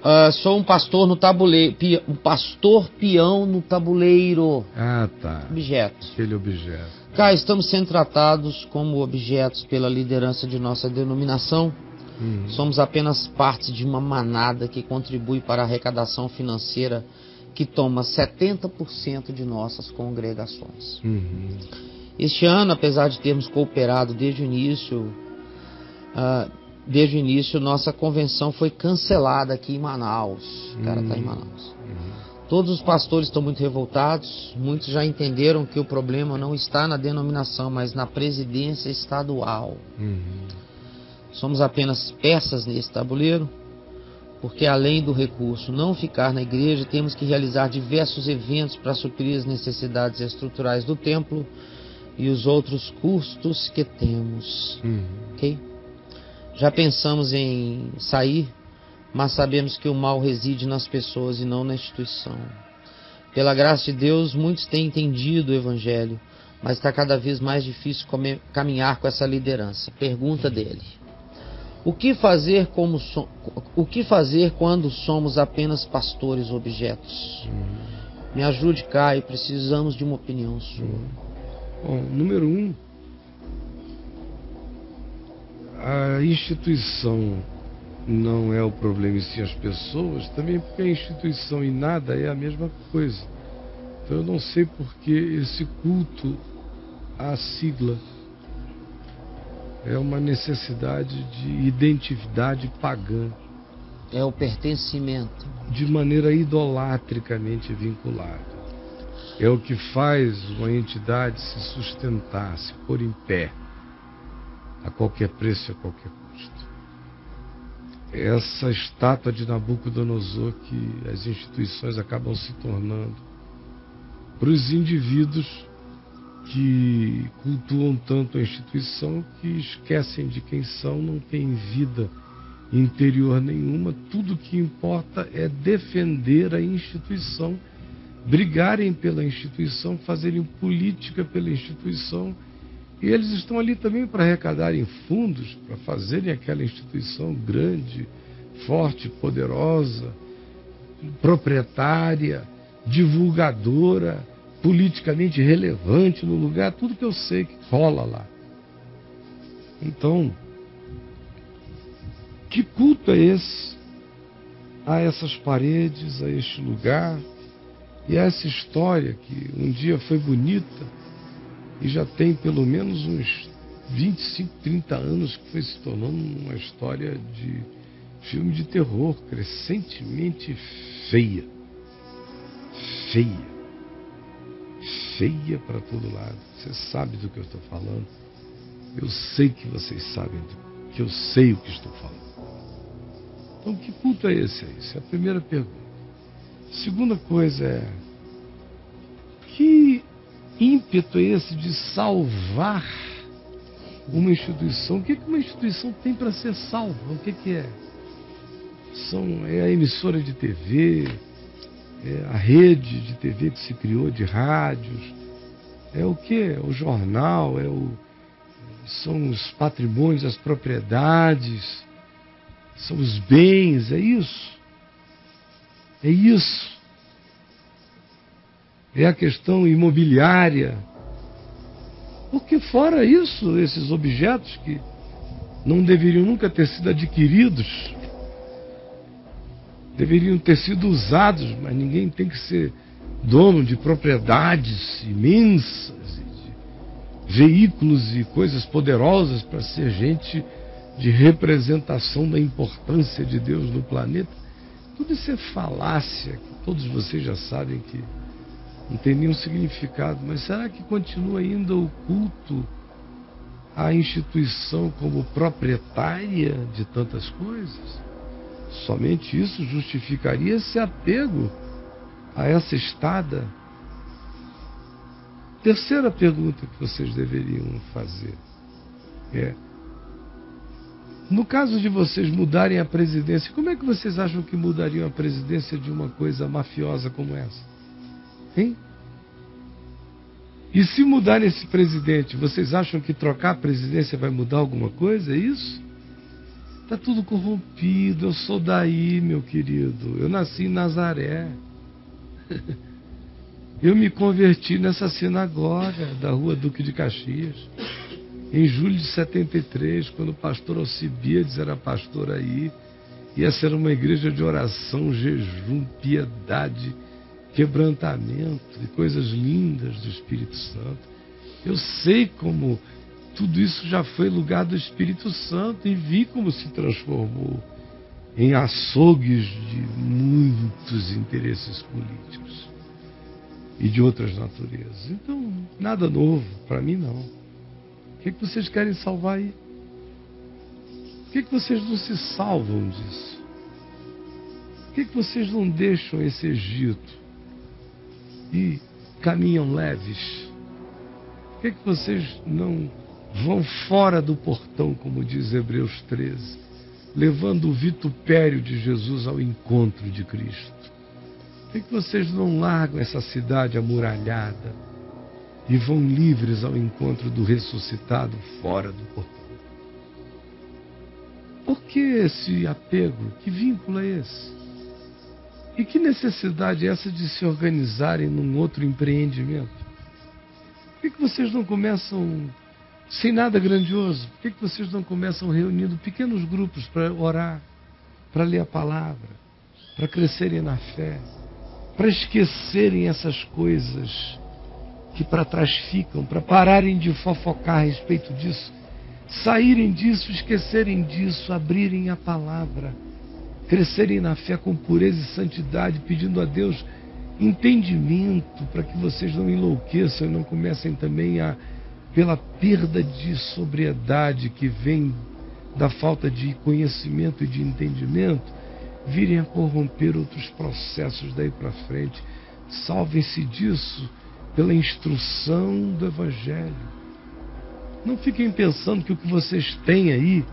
Uh, sou um pastor no tabuleiro, um pastor peão no tabuleiro. Ah, tá. Objeto. Aquele objeto. Cá estamos sendo tratados como objetos pela liderança de nossa denominação. Uhum. Somos apenas parte de uma manada que contribui para a arrecadação financeira que toma 70% de nossas congregações. Uhum. Este ano, apesar de termos cooperado desde o início, uh, desde o início, nossa convenção foi cancelada aqui em Manaus. O cara está em hum. Manaus. Todos os pastores estão muito revoltados. Muitos já entenderam que o problema não está na denominação, mas na presidência estadual. Uhum. Somos apenas peças nesse tabuleiro, porque além do recurso não ficar na igreja, temos que realizar diversos eventos para suprir as necessidades estruturais do templo e os outros custos que temos. Uhum. Ok? Já pensamos em sair, mas sabemos que o mal reside nas pessoas e não na instituição. Pela graça de Deus, muitos têm entendido o Evangelho, mas está cada vez mais difícil caminhar com essa liderança. Pergunta dele: o que fazer, como so o que fazer quando somos apenas pastores objetos? Uhum. Me ajude, Caio, precisamos de uma opinião sua. Bom, número um, a instituição não é o problema e sim as pessoas, também porque a instituição e nada é a mesma coisa. Então eu não sei porque esse culto à sigla é uma necessidade de identidade pagã. É o pertencimento. De maneira idolatricamente vinculada. É o que faz uma entidade se sustentar, se pôr em pé a qualquer preço e a qualquer custo. Essa estátua de Nabucodonosor que as instituições acabam se tornando para os indivíduos que cultuam tanto a instituição que esquecem de quem são, não têm vida interior nenhuma, tudo que importa é defender a instituição, brigarem pela instituição, fazerem política pela instituição e eles estão ali também para arrecadarem fundos, para fazerem aquela instituição grande, forte, poderosa, proprietária, divulgadora, politicamente relevante no lugar, tudo que eu sei que rola lá. Então, que culto é esse a essas paredes, a este lugar e a essa história que um dia foi bonita? E já tem pelo menos uns 25, 30 anos que foi se tornando uma história de filme de terror crescentemente feia. Feia. Feia para todo lado. Você sabe do que eu estou falando. Eu sei que vocês sabem do, que eu sei o que estou falando. Então, que culto é esse aí? Essa é a primeira pergunta. Segunda coisa é: que ímpeto é esse de salvar uma instituição? O que, que uma instituição tem para ser salva? O que, que é? São, é a emissora de TV, é a rede de TV que se criou, de rádios, é o que? É o jornal, é o, são os patrimônios, as propriedades, são os bens, é isso. É isso é a questão imobiliária. Porque, fora isso, esses objetos que não deveriam nunca ter sido adquiridos, deveriam ter sido usados, mas ninguém tem que ser dono de propriedades imensas, de veículos e coisas poderosas para ser gente de representação da importância de Deus no planeta. Tudo isso é falácia, todos vocês já sabem que não tem nenhum significado. Mas será que continua ainda o culto à instituição como proprietária de tantas coisas? Somente isso justificaria esse apego a essa estada. Terceira pergunta que vocês deveriam fazer é: no caso de vocês mudarem a presidência, como é que vocês acham que mudariam a presidência de uma coisa mafiosa como essa? Hein? E se mudar esse presidente, vocês acham que trocar a presidência vai mudar alguma coisa? É isso? Está tudo corrompido. Eu sou daí, meu querido. Eu nasci em Nazaré. Eu me converti nessa sinagoga da rua Duque de Caxias. Em julho de 73, quando o pastor Alcibiades era pastor aí. E essa era uma igreja de oração, jejum, piedade, quebrantamento e coisas lindas do Espírito Santo. Eu sei como tudo isso já foi lugar do Espírito Santo e vi como se transformou em açougues de muitos interesses políticos e de outras naturezas. Então, nada novo, para mim não. O que, é que vocês querem salvar aí? Por que, é que vocês não se salvam disso? Por que, é que vocês não deixam esse Egito e caminham leves? Por que, que vocês não vão fora do portão, como diz Hebreus 13, levando o vitupério de Jesus ao encontro de Cristo? Por que, que vocês não largam essa cidade amuralhada e vão livres ao encontro do ressuscitado fora do portão? Por que esse apego? Que vínculo é esse? E que necessidade é essa de se organizarem num outro empreendimento? Por que, que vocês não começam sem nada grandioso? Por que, que vocês não começam reunindo pequenos grupos para orar, para ler a palavra, para crescerem na fé, para esquecerem essas coisas que para trás ficam, para pararem de fofocar a respeito disso, saírem disso, esquecerem disso, abrirem a palavra, crescerem na fé com pureza e santidade, pedindo a Deus entendimento para que vocês não enlouqueçam e não comecem também a, pela perda de sobriedade que vem da falta de conhecimento e de entendimento, virem a corromper outros processos daí para frente. Salvem-se disso pela instrução do Evangelho. Não fiquem pensando que o que vocês têm aí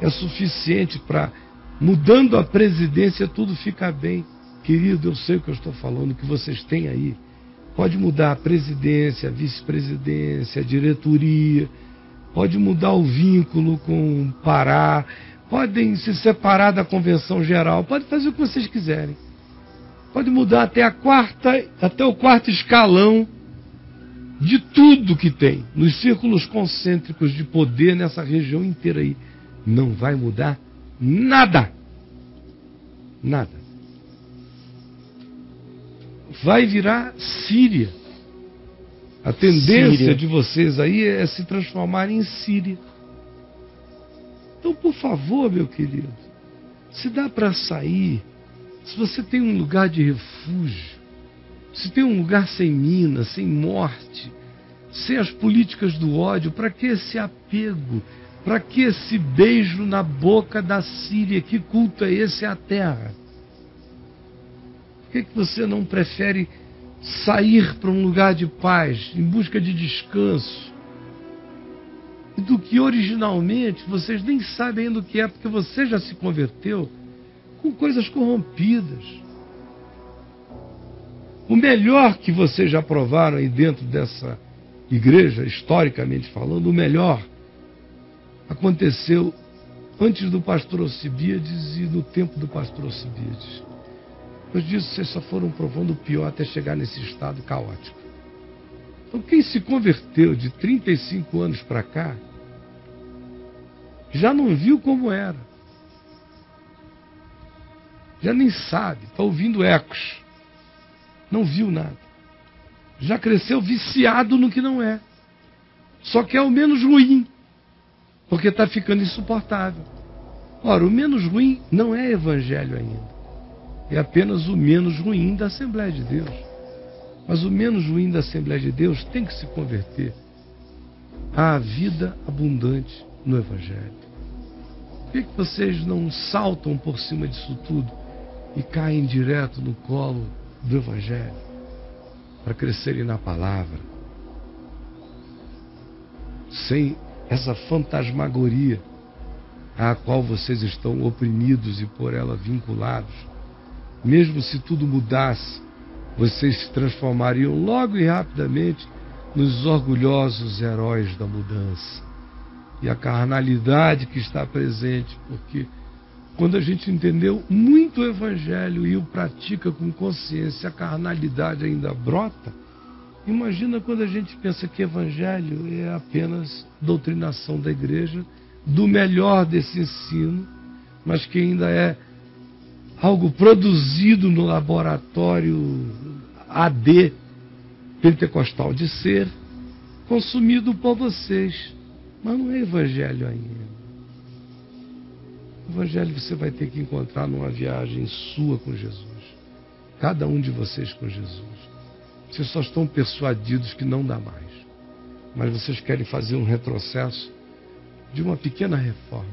é suficiente para, mudando a presidência, tudo ficar bem. Querido, eu sei o que eu estou falando, o que vocês têm aí. Pode mudar a presidência, a vice-presidência, a diretoria, pode mudar o vínculo com o Pará, podem se separar da convenção geral, pode fazer o que vocês quiserem. Pode mudar até a quarta, até o quarto escalão de tudo que tem nos círculos concêntricos de poder nessa região inteira aí. Não vai mudar nada. Nada vai virar Síria. A tendência Síria. de vocês aí é se transformar em Síria. Então, por favor, meu querido, se dá para sair, se você tem um lugar de refúgio, se tem um lugar sem mina, sem morte, sem as políticas do ódio, para que esse apego? Para que esse beijo na boca da Síria? Que culto é esse à terra? Por que, que você não prefere sair para um lugar de paz, em busca de descanso? Do que originalmente vocês nem sabem ainda o que é, porque você já se converteu com coisas corrompidas. O melhor que vocês já provaram aí dentro dessa igreja, historicamente falando, o melhor aconteceu antes do pastor Alcibiades e no tempo do pastor Alcibiades. Depois disso, vocês só foram provando o pior até chegar nesse estado caótico. Então, quem se converteu de 35 anos para cá, já não viu como era. Já nem sabe, está ouvindo ecos. Não viu nada. Já cresceu viciado no que não é. Só que é o menos ruim, porque está ficando insuportável. Ora, o menos ruim não é evangelho ainda é apenas o menos ruim da Assembleia de Deus. Mas o menos ruim da Assembleia de Deus tem que se converter à vida abundante no Evangelho. Por que, que vocês não saltam por cima disso tudo e caem direto no colo do Evangelho para crescerem na palavra? Sem essa fantasmagoria à qual vocês estão oprimidos e por ela vinculados mesmo se tudo mudasse, vocês se transformariam logo e rapidamente nos orgulhosos heróis da mudança. E a carnalidade que está presente, porque quando a gente entendeu muito o Evangelho e o pratica com consciência, a carnalidade ainda brota. Imagina quando a gente pensa que Evangelho é apenas doutrinação da igreja, do melhor desse ensino, mas que ainda é algo produzido no laboratório AD pentecostal de ser, consumido por vocês. Mas não é Evangelho ainda. Evangelho você vai ter que encontrar numa viagem sua com Jesus. Cada um de vocês com Jesus. Vocês só estão persuadidos que não dá mais. Mas vocês querem fazer um retrocesso de uma pequena reforma,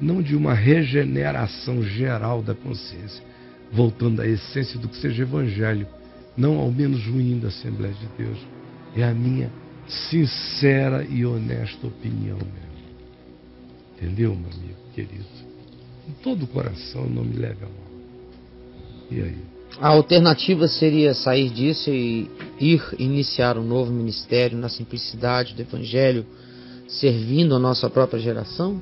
não de uma regeneração geral da consciência, voltando à essência do que seja Evangelho, não ao menos ruim da Assembleia de Deus. É a minha sincera e honesta opinião mesmo. Entendeu, meu amigo querido? com todo o coração, não me leve a mal. E aí? A alternativa seria sair disso e ir iniciar um novo ministério na simplicidade do Evangelho, servindo a nossa própria geração?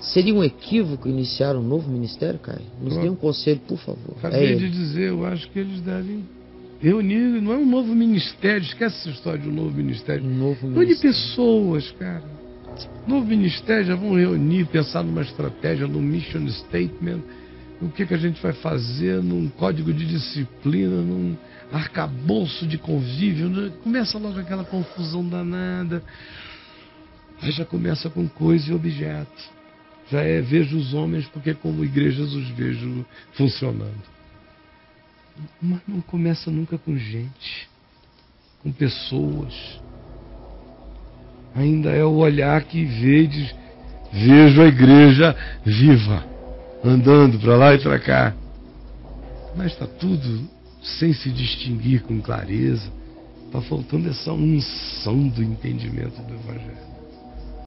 Seria um equívoco iniciar um novo ministério, Caio? Nos dê um conselho, por favor. Acabei é de dizer, eu acho que eles devem reunir, não é um novo ministério, esquece essa história de um novo ministério. Um novo ministério. de pessoas, cara Novo ministério já vão reunir, pensar numa estratégia, num mission statement, no que, que a gente vai fazer, num código de disciplina, num arcabouço de convívio. Né? Começa logo aquela confusão danada. Aí já começa com coisa e objeto. Já é vejo os homens porque como igrejas os vejo funcionando. Mas não começa nunca com gente, com pessoas ainda é o olhar que diz, vejo a igreja viva, andando para lá e para cá. Mas está tudo sem se distinguir com clareza. Está faltando essa unção do entendimento do Evangelho.